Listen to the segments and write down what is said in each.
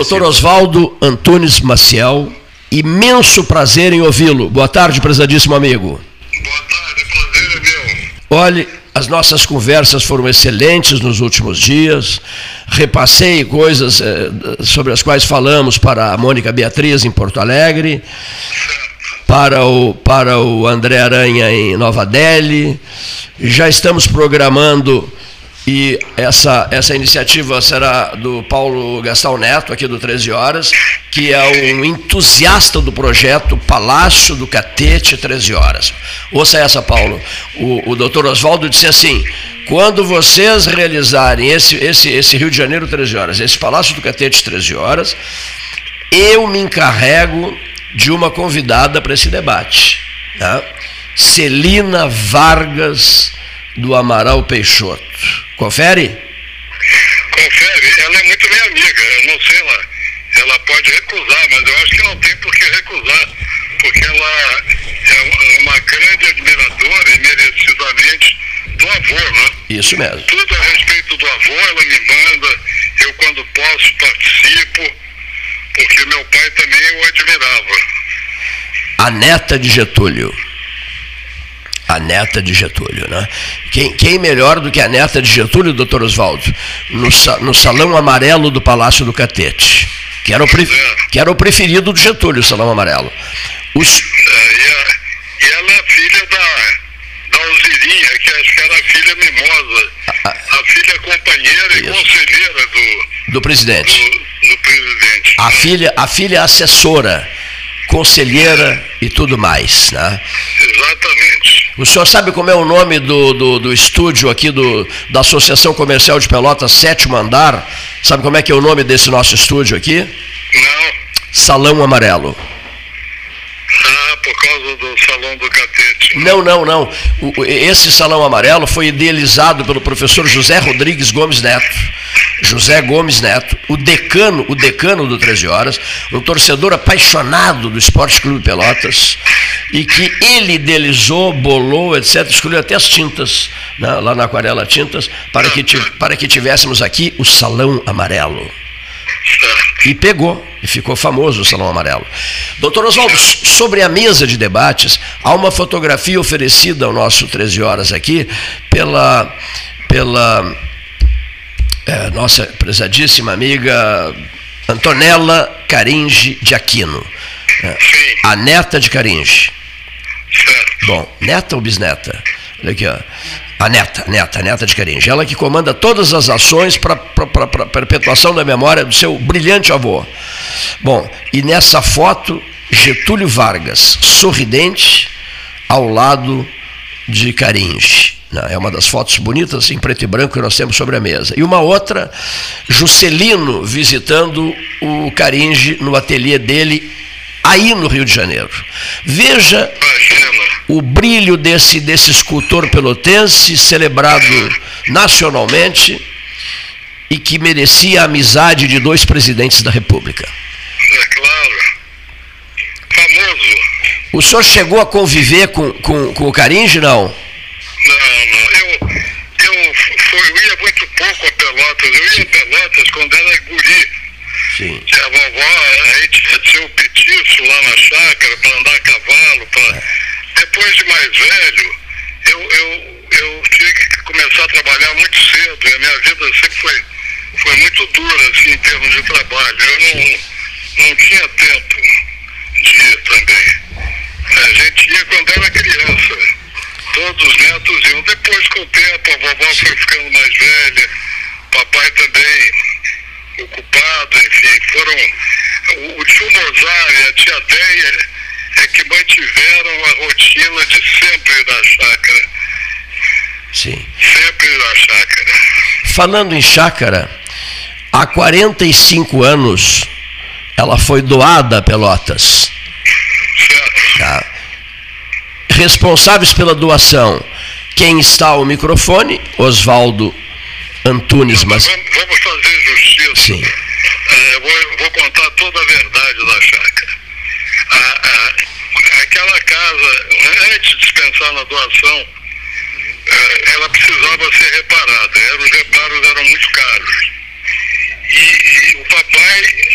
Doutor Oswaldo Antunes Maciel, imenso prazer em ouvi-lo. Boa tarde, prezadíssimo amigo. Boa tarde, prazer é meu. Olhe, as nossas conversas foram excelentes nos últimos dias. Repassei coisas eh, sobre as quais falamos para a Mônica Beatriz em Porto Alegre, para o, para o André Aranha em Nova Delhi. Já estamos programando e essa, essa iniciativa será do Paulo Gastão Neto, aqui do 13 Horas, que é um entusiasta do projeto Palácio do Catete 13 Horas. Ouça essa, Paulo. O, o doutor Oswaldo disse assim: quando vocês realizarem esse, esse, esse Rio de Janeiro 13 Horas, esse Palácio do Catete 13 Horas, eu me encarrego de uma convidada para esse debate. Tá? Celina Vargas do Amaral Peixoto. Confere? Confere, ela é muito minha amiga, eu não sei lá. Ela pode recusar, mas eu acho que não tem por que recusar, porque ela é uma grande admiradora e merecidamente do avô, né? Isso mesmo. Tudo a respeito do avô, ela me manda, eu quando posso participo, porque meu pai também o admirava. A neta de Getúlio a neta de Getúlio. Né? Quem, quem melhor do que a neta de Getúlio, doutor Oswaldo? No, no salão amarelo do Palácio do Catete, que era o, que era o preferido do Getúlio, o salão amarelo. Os... É, e, ela é filha da, da Alzirinha, que acho que era a filha mimosa, a, a, a filha companheira isso. e conselheira do, do presidente. Do, do presidente. A, filha, a filha assessora conselheira e tudo mais. Né? Exatamente. O senhor sabe como é o nome do, do, do, estúdio aqui do, da Associação Comercial de Pelotas, sétimo andar? Sabe como é que é o nome desse nosso estúdio aqui? Não. Salão Amarelo. Por causa do Salão do Catete. Não, não, não. O, esse Salão Amarelo foi idealizado pelo professor José Rodrigues Gomes Neto. José Gomes Neto, o decano, o decano do 13 Horas, um torcedor apaixonado do Esporte Clube Pelotas, e que ele idealizou, bolou, etc., escolheu até as tintas, né, lá na Aquarela Tintas, para que, para que tivéssemos aqui o Salão Amarelo. E pegou, e ficou famoso o Salão Amarelo. Doutor Oswaldo, sobre a mesa de debates, há uma fotografia oferecida ao nosso 13 Horas aqui pela, pela é, nossa prezadíssima amiga Antonella Caringe de Aquino. É, a neta de Caringe. Bom, neta ou bisneta? Olha aqui, ó. A neta, neta, neta de Caringe. Ela que comanda todas as ações para a perpetuação da memória do seu brilhante avô. Bom, e nessa foto, Getúlio Vargas, sorridente, ao lado de Caringe. É uma das fotos bonitas em preto e branco que nós temos sobre a mesa. E uma outra, Juscelino visitando o Caringe no ateliê dele, aí no Rio de Janeiro. Veja o brilho desse, desse escultor pelotense, celebrado nacionalmente e que merecia a amizade de dois presidentes da República. É claro. Famoso. O senhor chegou a conviver com, com, com o Caringe, não? Não, não. Eu, eu, fui, eu ia muito pouco a Pelotas. Eu ia a Pelotas quando era guri. Sim. Que a vovó, a gente tinha o petiço lá na chácara para andar a cavalo. Pra... É. Depois de mais velho, eu, eu, eu tive que começar a trabalhar muito cedo. E a minha vida sempre foi, foi muito dura, assim, em termos de trabalho. Eu não, não tinha tempo de ir também. A gente ia quando era criança todos os netos iam. Depois, com o tempo, a vovó foi ficando mais velha, papai também ocupado, enfim, foram. O, o tio Mozart e a tia Deia é que mantiveram a rotina de sempre na chácara. Sim. Sempre na chácara. Falando em chácara, há 45 anos ela foi doada a Pelotas. Certo. Tá responsáveis pela doação. Quem está ao microfone? Oswaldo Antunes. Mas... Vamos, fazer justiça. Sim. É, vou, vou, contar toda a verdade da chácara. A, a, aquela casa, antes de pensar na doação, é, ela precisava ser reparada. Os reparos eram muito caros. E, e o papai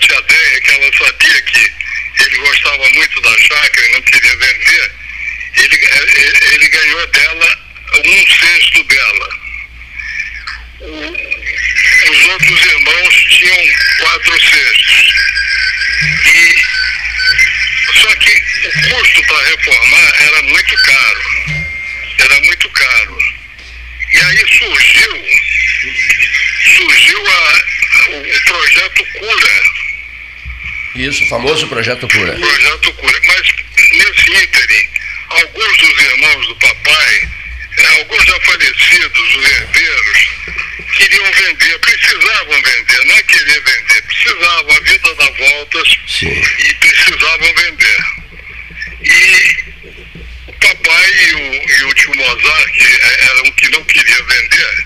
tia Deia, que ela sabia que ele gostava muito da chácara e não queria vender, ele, eh, ele ganhou dela um sexto dela. O, os outros irmãos tinham quatro cestos. E, só que o custo para reformar era muito caro. Era muito caro. E aí surgiu, surgiu a, o projeto Cura. Isso, o famoso projeto Cura. O projeto Cura. Mas nesse ínterim, alguns dos irmãos do papai, eh, alguns já falecidos, os herdeiros, queriam vender, precisavam vender, não é querer vender, precisavam, a vida dá voltas Sim. e precisavam vender. E o papai e o, e o tio Mozart, que era um que não queria vender,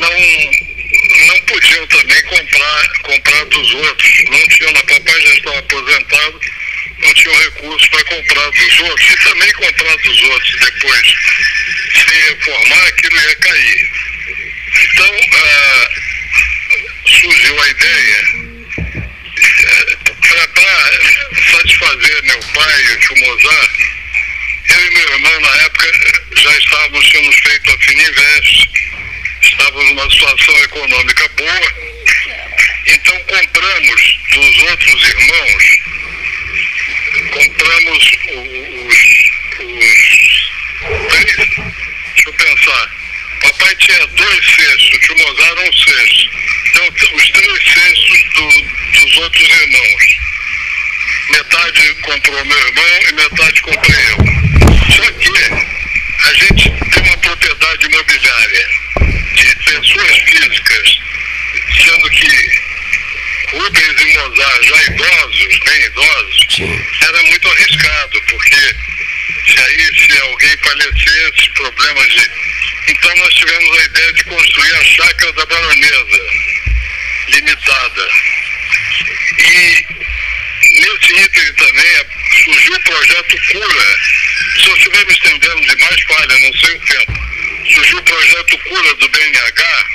não, não podiam também comprar, comprar dos outros. Não tinham, o papai já estava aposentado, não tinham recursos para comprar dos outros e também comprar dos outros depois. Se reformar, aquilo ia cair. Ah, surgiu a ideia para satisfazer meu pai o tio Mozart, eu e meu irmão, na época, já estávamos, tínhamos feito a Fininvest, estávamos numa situação econômica boa, então compramos dos outros irmãos, compramos os, os três, deixa eu pensar, papai tinha dois cestos, o tio Mozart um cesto, então os três cestos do, dos outros irmãos, metade comprou meu irmão e metade comprei eu. Só que a gente tem uma propriedade imobiliária de pessoas físicas, sendo que Rubens e Mozart, já idosos, bem idosos, Sim. era muito arriscado, porque se aí se alguém falecesse, problemas de. Então nós tivemos a ideia de construir a chácara da baronesa, limitada. E nesse item também surgiu o projeto Cura. Se eu estiver me estendendo demais, falha, não sei o tempo. Surgiu o projeto Cura do BNH,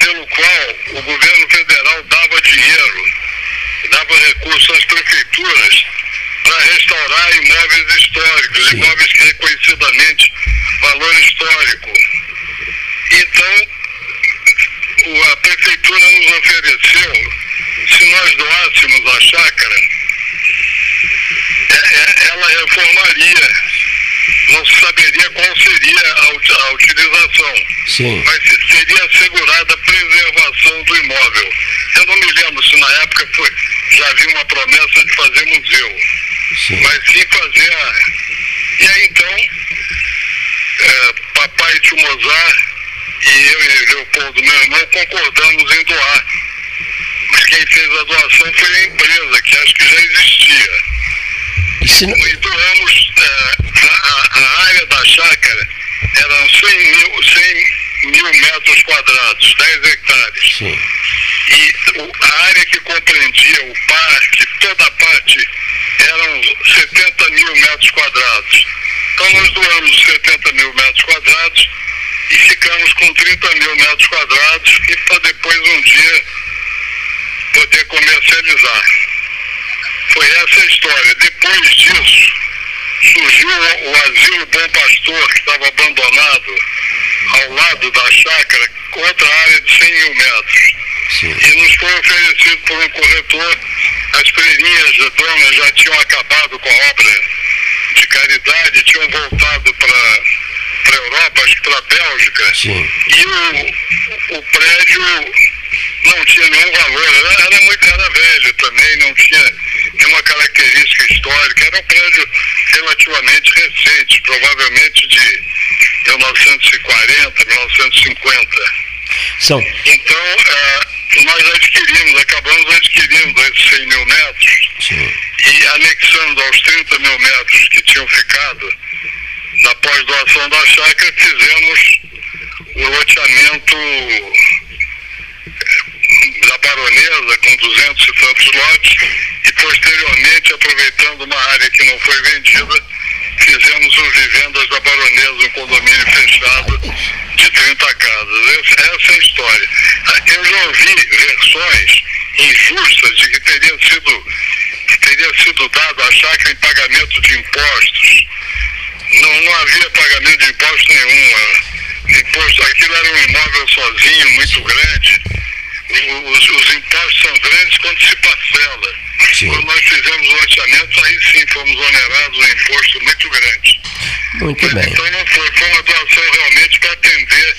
pelo qual o governo federal dava dinheiro, dava recursos às prefeituras para restaurar imóveis históricos, Sim. imóveis que reconhecidamente valor histórico. Então, a prefeitura nos ofereceu, se nós doássemos a chácara, é- é- ela reformaria. Não se saberia qual seria a, ut- a utilização Sim. mas se- seria assegurada a preservação do imóvel. Eu não me lembro se na época foi, já havia uma promessa de fazer museu, Sim. mas sim fazer a. E aí então, tio Mozart e eu e Leopoldo, meu irmão, concordamos em doar. Mas quem fez a doação foi a empresa, que acho que já existia. E não- E doamos eh, a, a- área da chácara eram 100 mil, 100 mil metros quadrados, 10 hectares. Sim. E o- a área que compreendia o parque, toda a parte, eram 70 mil metros quadrados. Então nós doamos os 70 mil metros quadrados e ficamos com 30 mil metros quadrados e para depois um dia poder comercializar. Foi essa a história. Depois disso, surgiu o, Asilo Bom Pastor, que estava abandonado ao lado da chácara, outra área de 100 mil metros. Sim. E nos foi oferecido por um corretor, as freirinhas da dona já tinham acabado com a obra de caridade, tinham voltado para a Europa, acho que para a Bélgica. Sim. E o, o prédio não tinha nenhum valor, era, era muito era velho também, não tinha nenhuma característica histórica, era um prédio relativamente recente, provavelmente de 1940, 1950. São. Então, eh, nós adquirimos, acabamos adquirindo esses 100 mil metros E anexando aos 30 mil metros que tinham ficado na pós-doação da chácara, fizemos o loteamento eh, da baronesa com 200 e tantos lotes e posteriormente, aproveitando uma área que não foi vendida, fizemos os vivendas da baronesa, um condomínio fechado de 30 casas. Essa, é a história. Eu já ouvi versões injustas de que teria sido, que teria sido dado a chácara em pagamento de impostos. Não, não havia pagamento de imposto nenhum. Imposto, aquilo era um imóvel sozinho, muito grande. Os, os impostos são grandes quando se parcela. Sim. Quando nós fizemos o orçamento, aí sim fomos onerados um imposto muito grande. Muito Mas, bem. Então não foi, foi uma doação realmente para atender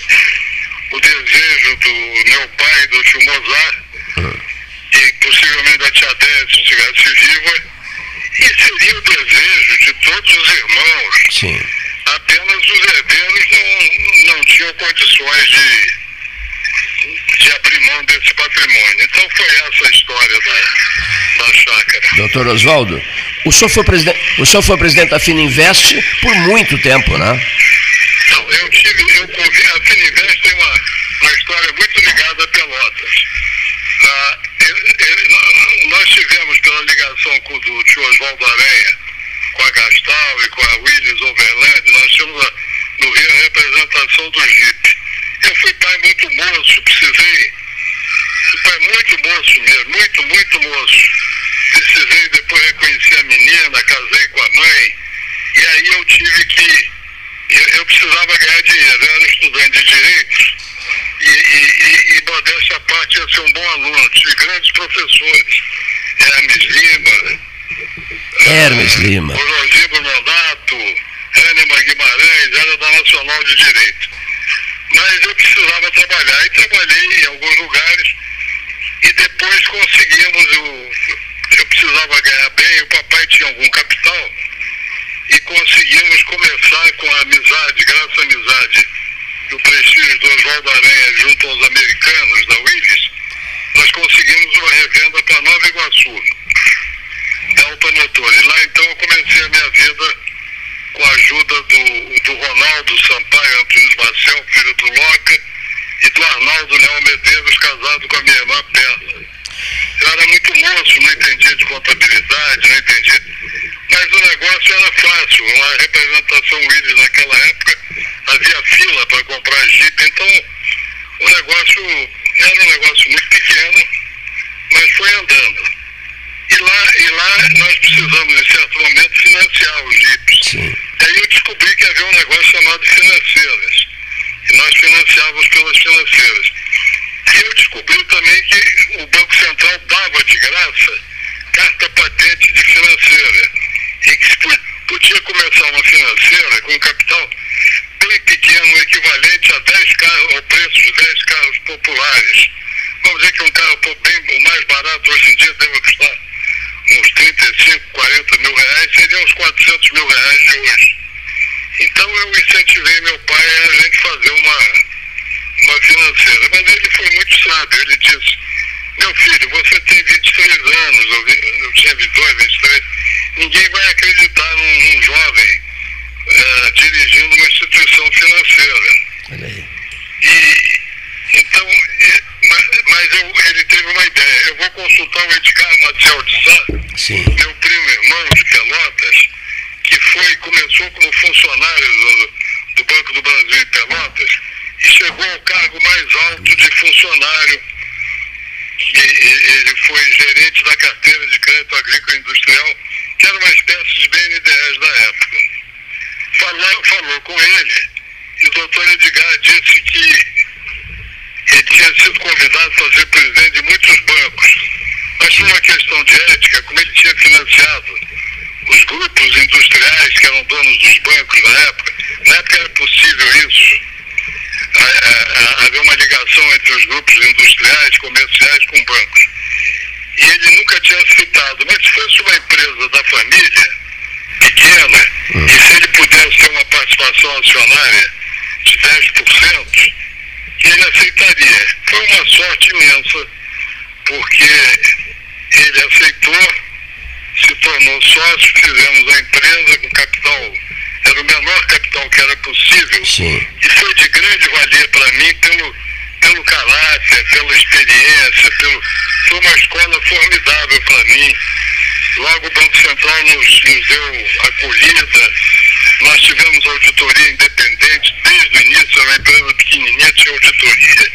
o desejo do meu pai, do tio Mozart. E possivelmente da tia Déia, se estivesse viva, e seria o desejo de todos os irmãos. Sim. Apenas os herdeiros não, não tinham condições de de abrir mão desse patrimônio. Então foi essa a história da, da chácara. Doutor Oswaldo, o senhor foi presidente, o senhor foi presidente da Fininvest por muito tempo, né? Não, eu tive, eu a Fininvest tem uma, uma história muito ligada a Pelotas. Nós tivemos pela ligação com o tio Oswaldo Aranha, com a Gastal e com a Willis Overland, nós tínhamos no Rio a representação do JIP. Eu fui pai muito moço, precisei. Fui pai muito moço mesmo, muito, muito moço. Precisei, depois reconhecer a menina, casei com a mãe. E aí eu tive que. Eu, eu precisava ganhar dinheiro. Eu era estudante de direito. E, e, e, e modéstia à parte ia ser um bom aluno. Tive grandes professores. Hermes Lima. Hermes Lima. Orosibo Nonato, Hânima Guimarães, era da Nacional de Direito mas eu precisava trabalhar e trabalhei em alguns lugares e depois conseguimos, eu, eu precisava ganhar bem, o papai tinha algum capital e conseguimos começar com a amizade, graças à amizade do prestígio do Oswaldo Aranha junto aos americanos da Willis, nós conseguimos uma revenda para Nova Iguaçu, da automotor. E lá então eu comecei a minha vida com a ajuda do, do Ronaldo Sampaio Antunes Marcel, filho do Loca, e do Arnaldo Léo Medeiros, casado com a minha irmã Perla. Eu era muito moço, não entendia de contabilidade, não entendia. Mas o negócio era fácil. Uma representação Willis naquela época havia fila para comprar Jeep, então o negócio era um negócio muito pequeno, mas foi andando. E lá, e lá nós precisamos, em certo momento, financiar os jipes. Sim. E aí eu descobri que havia um negócio chamado financeiras. E nós financiávamos pelas financeiras. E eu descobri também que o Banco Central dava de graça carta patente de financeira. E que podia começar uma financeira com capital bem pequeno, equivalente a 10 carros, ao preço de 10 carros populares. Vamos dizer que um carro bem, o mais barato hoje em dia deve custar uns 35, 40 mil reais, seriam uns 400 mil reais de hoje. Então eu incentivei meu pai a gente fazer uma, uma financeira. Mas ele foi muito sábio, ele disse, meu filho, você tem 23 anos, eu, eu tinha 22, 23, ninguém vai acreditar num, num jovem uh, dirigindo uma instituição financeira. Olha aí. E, então, mas, mas eu, ele teve uma ideia. Eu vou consultar o Edgar Maciel de Sá, Sim. meu primo irmão de Pelotas, que foi, começou como funcionário do, do Banco do Brasil em Pelotas e chegou ao cargo mais alto de funcionário. E, ele foi gerente da carteira de crédito agrícola e industrial, que era uma espécie de BNDES da época. Falou, falou com ele e o doutor Edgar disse que ele tinha sido convidado para ser presidente de muitos bancos. Mas por uma questão de ética, como ele tinha financiado os grupos industriais que eram donos dos bancos na época, na época era possível isso. Havia uma ligação entre os grupos industriais, comerciais com bancos. E ele nunca tinha citado, mas se fosse uma empresa da família, pequena, hum. e se ele pudesse ter uma participação acionária de 10%, ele aceitaria. Foi uma sorte imensa, porque ele aceitou, se tornou sócio, fizemos a empresa com capital, era o menor capital que era possível. Sim. E foi de grande valia para mim pelo, pelo caráter, pela experiência, pelo, foi uma escola formidável para mim. Logo o Banco Central nos, nos deu acolhida, nós tivemos auditoria independente desde o início, era uma empresa pequenininha, tinha auditoria,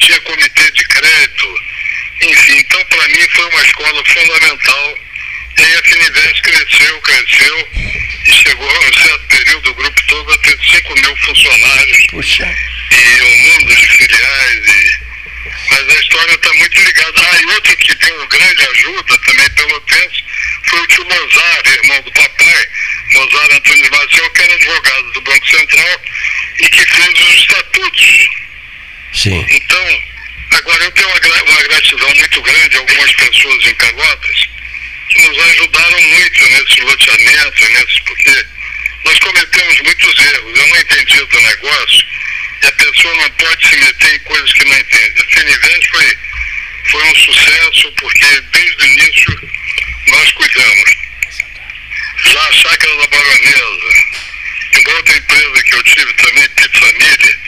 tinha comitê de crédito, enfim, então para mim foi uma escola fundamental. E a Fininvest cresceu, cresceu, e chegou a um certo período, o grupo todo a ter 5 mil funcionários. Puxa. E um mundo de filiais. E... Mas a história está muito ligada. Ah, e outro que deu grande ajuda também pelo tempo foi o tio Mozart, irmão do papai, Mozart Antônio Maciel, que era advogado do Banco Central e que fez os estatutos. Sim. Então, agora eu tenho uma, uma gratidão muito grande a algumas pessoas em Pelotas que nos ajudaram muito nesse loteamento, nesse, porque nós cometemos muitos erros. Eu não entendi do negócio e a pessoa não pode se meter em coisas que não entende. A Fininvest foi, foi um sucesso porque desde o início nós cuidamos. Já a Chácara da Baronesa, e outra empresa que eu tive também, Pizzamilha,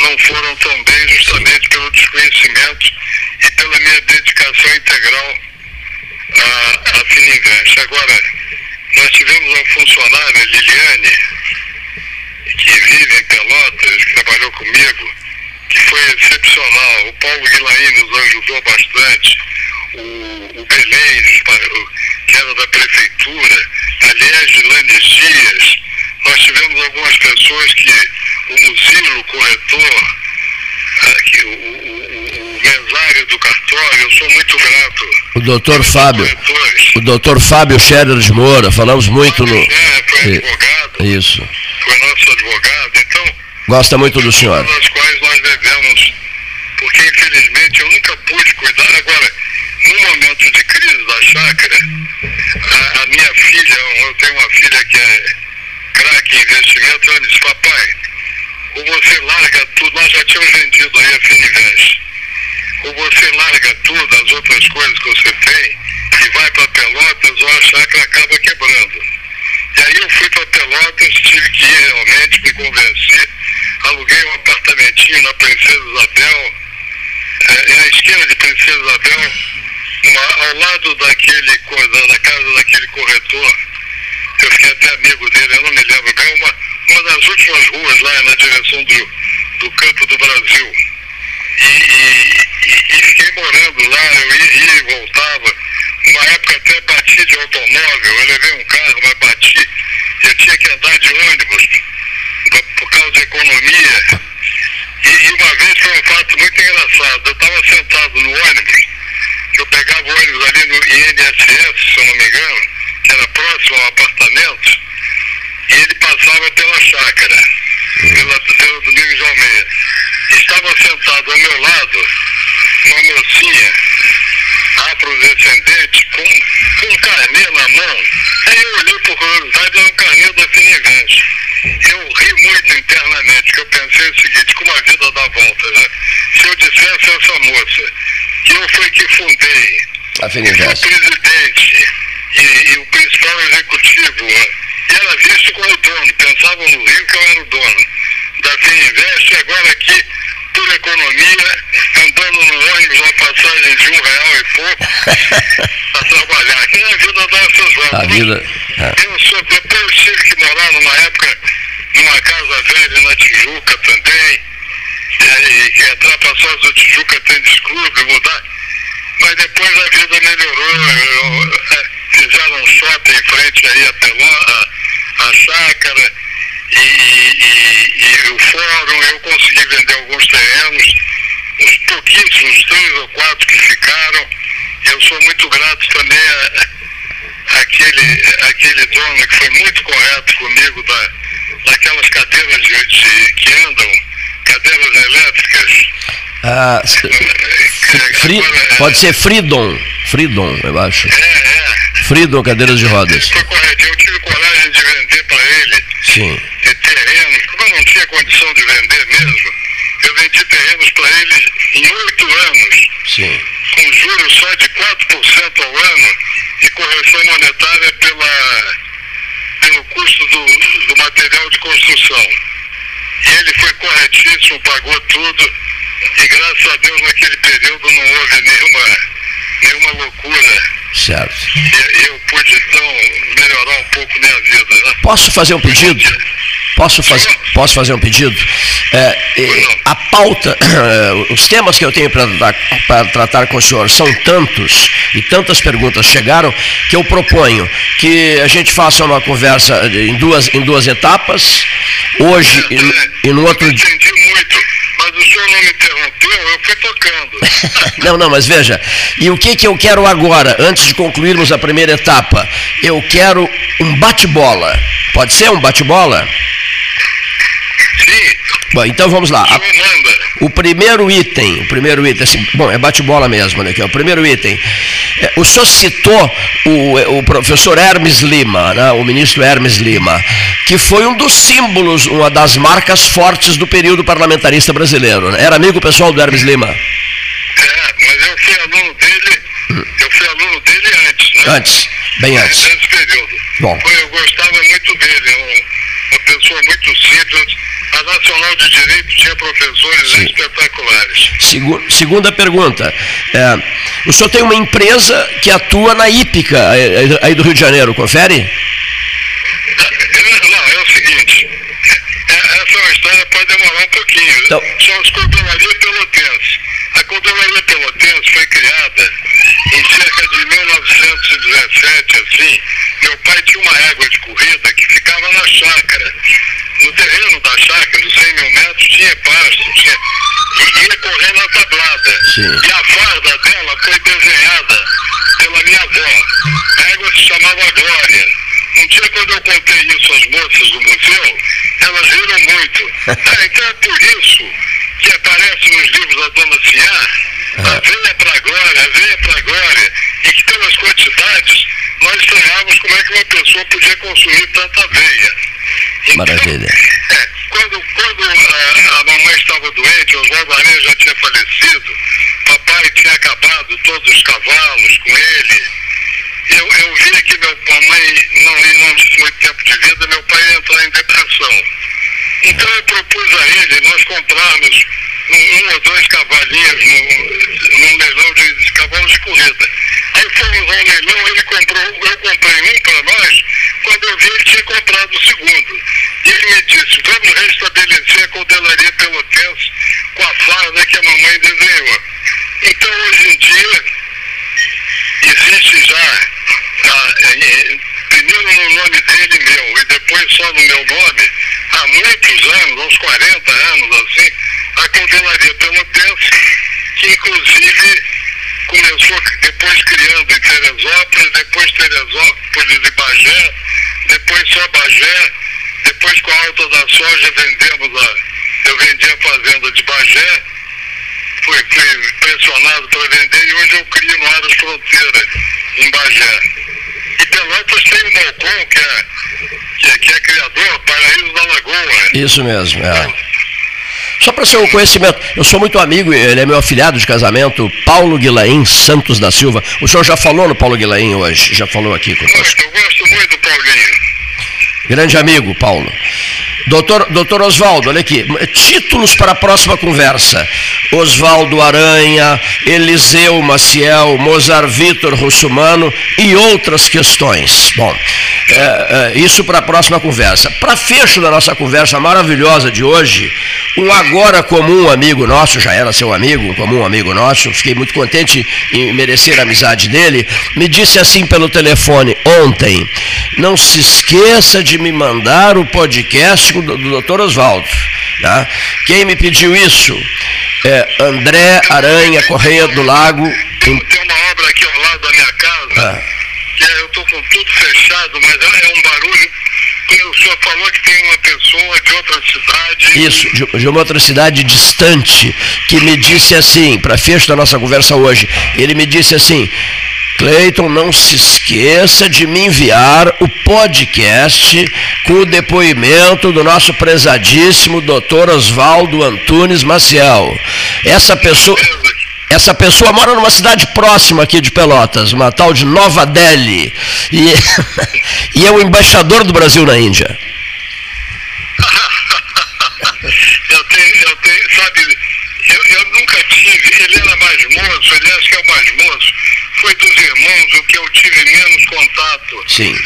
não foram tão bem justamente pelo desconhecimento e pela minha dedicação integral à, à Fininvest. Agora, nós tivemos uma funcionária, Liliane, que vive em Pelotas, que trabalhou comigo, que foi excepcional. O Paulo Guilain nos ajudou bastante. O, o Belém, que era da prefeitura, aliás, Gilane Dias. Nós tivemos algumas pessoas que, o Muzilo, o corretor, que o, o, o mesário do cartório, eu sou muito grato. O doutor Fábio. Corretores. O doutor Fábio Scherer de Moura, falamos muito no. É, foi advogado, Isso. Foi nosso advogado, então Gosta muito do senhor. das quais nós devemos, porque infelizmente eu nunca pude cuidar. Agora, no momento de crise da chácara, a, a minha filha, eu tenho uma filha que é craque em investimento, ela disse, papai, ou você larga tudo, nós já tínhamos vendido aí a Fininvest, ou você larga tudo, as outras coisas que você tem, e vai para Pelotas, ou a chácara acaba quebrando. E aí eu fui para Pelotas, tive que ir realmente, me convenci, aluguei um apartamentinho na Princesa Isabel, é, na esquina de Princesa Isabel, uma- ao lado daquele, da, casa daquele corretor, eu fiquei até amigo dele, eu não me lembro bem, uma, uma das últimas ruas lá na direção do, do Campo do Brasil. E, e- e- fiquei morando lá, eu ia e voltava. Uma época até bati de automóvel, eu levei um carro, mas bati. Eu tinha que andar de ônibus por, causa de economia. E, e uma vez foi um fato muito engraçado. Eu estava sentado no ônibus, eu pegava o ônibus ali no INSS, se eu não me engano, que era próximo ao apartamento, e ele passava pela chácara, pela, pela Domingos Almeida. Estava sentado ao meu lado uma mocinha afrodescendente com, com um carnê na mão. Aí eu olhei por curiosidade, era um carnê da Finivente. Eu ri muito internamente, porque eu pensei o seguinte, como a vida dá voltas, né? Se eu dissesse a essa moça que eu fui que fundei, A o presidente e, e o principal executivo né, e era visto como dono, pensavam no Rio que eu era o dono da Fininvest e agora aqui, por economia, andando no ônibus uma passagem de um real e pouco para trabalhar. Aqui a vida dá essas voltas. A vida. é. Eu sou, depois eu tive que morar numa época numa casa velha na Tijuca também. E, e que entrar para sócio do Tijuca Tênis Clube, mudar. Mas depois a vida melhorou. eu- é, fizeram um shopping em frente aí a Peló, a, a chácara e, e- e o fórum. Eu consegui vender alguns terrenos, os pouquíssimos, três ou quatro que ficaram. Eu sou muito grato também a, aquele, aquele dono que foi muito correto comigo da, daquelas cadeiras de, de- que andam, cadeiras elétricas. Ah, s- que Fri- agora é- pode ser Freedom. Freedom, eu acho. É, é. Freedom, cadeiras de rodas. Foi correto. Eu tive coragem de vender para ele Sim. terrenos, como eu não tinha condição de vender mesmo, eu vendi terrenos para ele em oito anos, Sim. com juros só de 4% ao ano e correção monetária pela, pelo custo do, do material de construção. E ele foi corretíssimo, pagou tudo, e graças a Deus naquele período não houve nenhuma, nenhuma loucura. Certo. E eu pude então melhorar um pouco minha vida. Né? Posso fazer um pedido? Posso, faz, posso fazer um pedido? É, a pauta, os temas que eu tenho para tratar com o senhor são tantos e tantas perguntas chegaram que eu proponho que a gente faça uma conversa em duas, em duas etapas, hoje e, e no outro dia. Entendi muito, mas o senhor não me interrompeu, tocando. não, não, mas veja, e o que, que eu quero agora, antes de concluirmos a primeira etapa? Eu quero um bate-bola. Pode ser um bate-bola? Sim. Bom, então vamos lá. A, o primeiro item, o primeiro item, assim, bom, é bate-bola mesmo, né? Que é o primeiro item. É, o senhor citou o, o professor Hermes Lima, né, o ministro Hermes Lima, que foi um dos símbolos, uma das marcas fortes do período parlamentarista brasileiro. Né? Era amigo pessoal do Hermes Lima? É, mas eu fui aluno dele, eu fui aluno dele antes, né? Antes, bem antes. Nesse período. Bom. Eu gostava muito dele, uma pessoa muito simples a Nacional de Direito tinha professores Sim. espetaculares. Segu segunda pergunta. É, o senhor tem uma empresa que atua na Ípica, aí do Rio de Janeiro, confere? Não, é o seguinte. É, essa é uma história pode demorar um pouquinho. Então, São as Cordelaria Pelotense. A Cordelaria Pelotense foi criada em cerca de 1917, assim. Meu pai tinha uma égua de corrida que ficava na chácara no terreno da chácara, dos 100 mil metros, tinha pasto, tinha, e ia correr na tablada. Sim. E a farda dela foi desenhada pela minha avó. A égua se chamava Glória. Um dia, quando eu contei isso às moças do museu, elas viram muito. Ah, então é por isso que aparece nos livros da Dona Ciá, a venha para a glória, a venha para a glória, e que pelas quantidades nós estranhávamos como é que uma pessoa podia consumir tanta aveia. Maravilha. É, quando quando a, a, mamãe estava doente, Oswaldo Aranha já tinha falecido, papai tinha acabado todos os cavalos com ele. Eu, eu via que meu, mamãe não, tinha muito tempo de vida, meu pai ia entrar em depressão. Então eu propus a ele nós comprarmos um, um ou dois cavalinhos no, num leilão de, de cavalos de corrida. Aí fomos ao leilão, ele comprou, eu comprei um para nós, quando eu vi ele tinha comprado o segundo. E ele me disse, vamos restabelecer a cordelaria pelotense com a farda que a mamãe desenhou. Então hoje em dia existe já, a, é, primeiro no nome dele meu e depois só no meu nome, há muitos anos, uns 40 anos assim, a cordelaria pelotense, que inclusive começou depois criando em Teresópolis, depois Teresópolis e Bagé, depois só Bagé, depois com a alta da soja vendemos a. Eu vendi a fazenda de Bagé, fui, fui pressionado para vender e hoje eu crio no Aras Fronteira, em Bagé. E Pelotas tem o Malcom, que é, que, é, que é criador, Paraíso da Lagoa. Isso mesmo, é. Só para seu conhecimento, eu sou muito amigo, ele é meu afilhado de casamento, Paulo Guilaim Santos da Silva. O senhor já falou no Paulo Guilaim hoje, já falou aqui conosco. Eu gosto muito do Paulinho. Grande amigo, Paulo. Doutor, doutor Oswaldo, olha aqui, títulos para a próxima conversa. Oswaldo Aranha, Eliseu Maciel, Mozart Vitor Russumano e outras questões. Bom, é, é, isso para a próxima conversa. Para fecho da nossa conversa maravilhosa de hoje, um agora comum amigo nosso, já era seu amigo, comum amigo nosso, fiquei muito contente em merecer a amizade dele, me disse assim pelo telefone ontem: não se esqueça de me mandar o podcast do, do doutor Oswaldo. Tá? Quem me pediu isso? É André Aranha Correia do Lago. Tem, uma obra aqui ao lado da minha casa, ah. que eu estou com tudo fechado, mas é, é um barulho o senhor falou que tem uma pessoa de outra cidade. Isso, de, de uma outra cidade distante, que me disse assim, para fecho da nossa conversa hoje, ele me disse assim: Cleiton, não se esqueça de me enviar o podcast com o depoimento do nosso prezadíssimo doutor Oswaldo Antunes Maciel. Essa pessoa, essa pessoa mora numa cidade próxima aqui de Pelotas, uma tal de Nova Delhi, e, e é o embaixador do Brasil na Índia. eu tenho, eu tenho, sabe, eu, eu nunca tive, ele era mais moço, ele acho que é o mais moço, foi dos irmãos o que eu tive menos contato. Sim.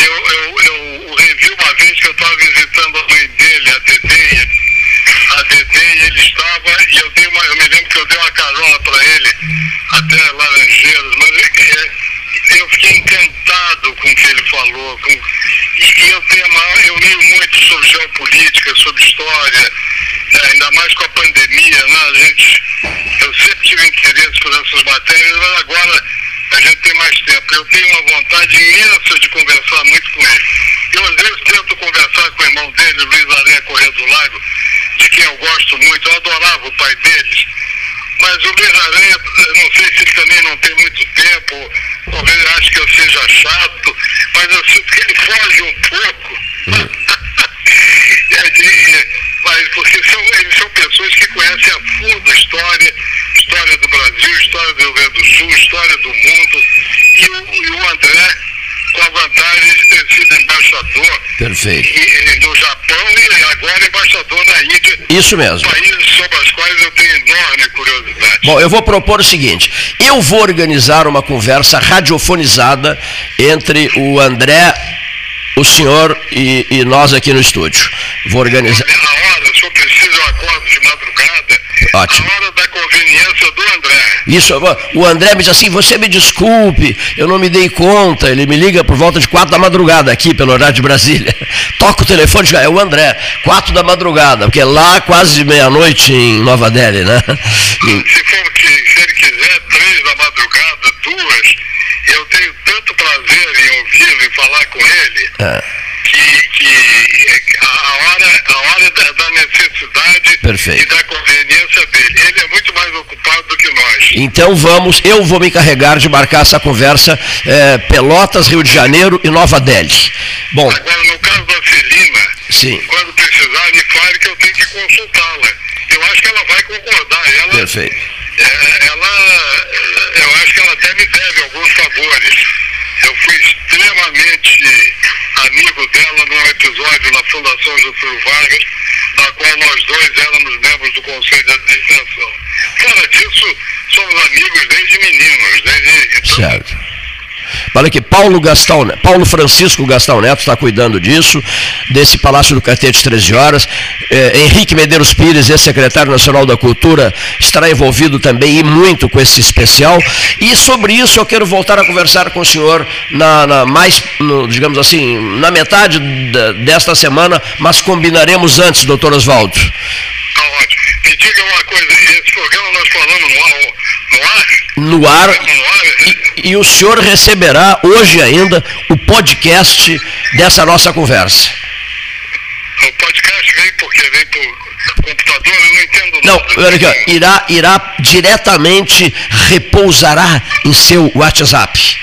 eu, eu, eu revi uma vez que eu estava visitando a mãe dele, a Dede, a Dede, e ele estava, e eu dei uma, eu me lembro que eu dei uma carona para ele, até Laranjeiras, mas é, eu fiquei encantado com o que ele falou, com, e eu, tenho uma, eu li muito sobre geopolítica, sobre história, é, ainda mais com a pandemia, né? A gente, eu sempre tive interesse por essas matérias, mas agora a gente tem mais tempo. Eu tenho uma vontade imensa de conversar muito com ele. Eu às vezes tento conversar com o irmão dele, Luiz Aré Correia do Lago, eu gosto muito, eu adorava o pai deles. Mas o Luiz Aranha, não sei se ele também não tem muito tempo, talvez acho que eu seja chato, mas eu sinto que ele foge um pouco. Hum. mas porque são, eles são pessoas que conhecem a fundo a história, história do Brasil, história do Rio Grande do Sul, história do mundo. E o, e o André, com a vantagem de ter sido embaixador Perfeito. E, no Japão e agora embaixador na Índia. Isso mesmo. Países sobre os quais eu tenho enorme curiosidade. Bom, eu vou propor o seguinte: eu vou organizar uma conversa radiofonizada entre o André o senhor e, e, nós aqui no estúdio. Vou organizar. Na hora, se eu preciso, eu acordo de madrugada. Ótimo. Na hora da conveniência do André. Isso, o André me diz assim, você me desculpe, eu não me dei conta. Ele me liga por volta de quatro da madrugada aqui, pelo horário de Brasília. Toca o telefone, é o André, quatro da madrugada, porque é lá quase meia-noite em Nova Delhi, né? E... Se, for, se ele quiser, três da madrugada, duas, eu tenho tanto prazer em ouvi-lo e falar com ele é. que, que a da, da necessidade Perfeito. e da conveniência dele. Ele é muito mais ocupado do que nós. Então vamos, eu vou me encarregar de marcar essa conversa é, Pelotas, Rio de Janeiro e Nova Delhi. Bom. Agora, no caso da Celina, Sim. quando precisar, me fale que eu tenho que consultá-la. Eu acho que ela vai concordar. Ela, Perfeito. É, ela, eu acho que ela até me deve alguns favores. Eu fui extremamente amigo dela num episódio na Fundação Getúlio Vargas, na qual nós dois éramos membros do Conselho de Administração. Fora disso, somos amigos desde meninos, desde. Então. Olha aqui, Paulo Gastão, Paulo Francisco Gastão Neto está cuidando disso, desse Palácio do Catete 13 horas. É, Henrique Medeiros Pires, ex-secretário nacional da Cultura, estará envolvido também e muito com esse especial. E sobre isso eu quero voltar a conversar com o senhor na, na mais, no, digamos assim, na metade desta semana, mas combinaremos antes, doutor Oswaldo. Tá ótimo. Me diga uma coisa, esse programa nós falamos no ar? No ar? No ar. E, e o senhor receberá hoje ainda o podcast dessa nossa conversa. O podcast vem porque vem por computador, eu não entendo não, nada. Não, olha aqui, irá, irá diretamente, repousará em seu WhatsApp.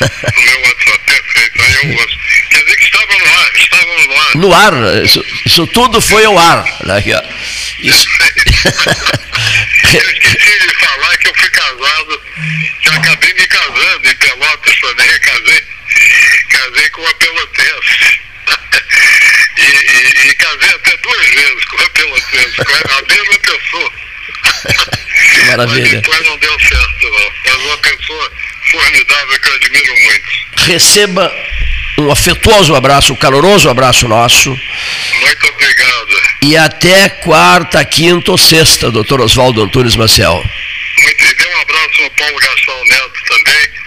Meu WhatsApp, perfeito, aí eu ouço. Quer dizer que estava no ar, estava no ar. No ar, isso, isso tudo foi ao ar. Aqui, ó. Isso. eu esqueci de falar que eu fui casado, que acabei me casando em Pelotas também, casei, casei com uma pelotense. e, e, e, casei até duas vezes com uma pelotense, com a mesma pessoa. Que maravilha. Mas depois não deu certo, não. Mas uma pessoa formidável que eu admiro muito. Receba um afetuoso abraço, um caloroso abraço nosso. Muito obrigado. E até quarta, quinta ou sexta, doutor Oswaldo Antunes Maciel. Muito, e dê um abraço no Paulo Gastão Neto também.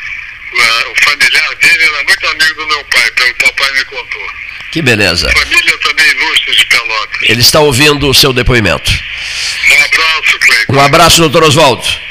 O familiar dele era muito amigo do meu pai, pelo que o papai me contou. Que beleza. Família também ilustre de Pelotas. Ele está ouvindo o seu depoimento. Um abraço, Cleiton. Um abraço, doutor Oswaldo.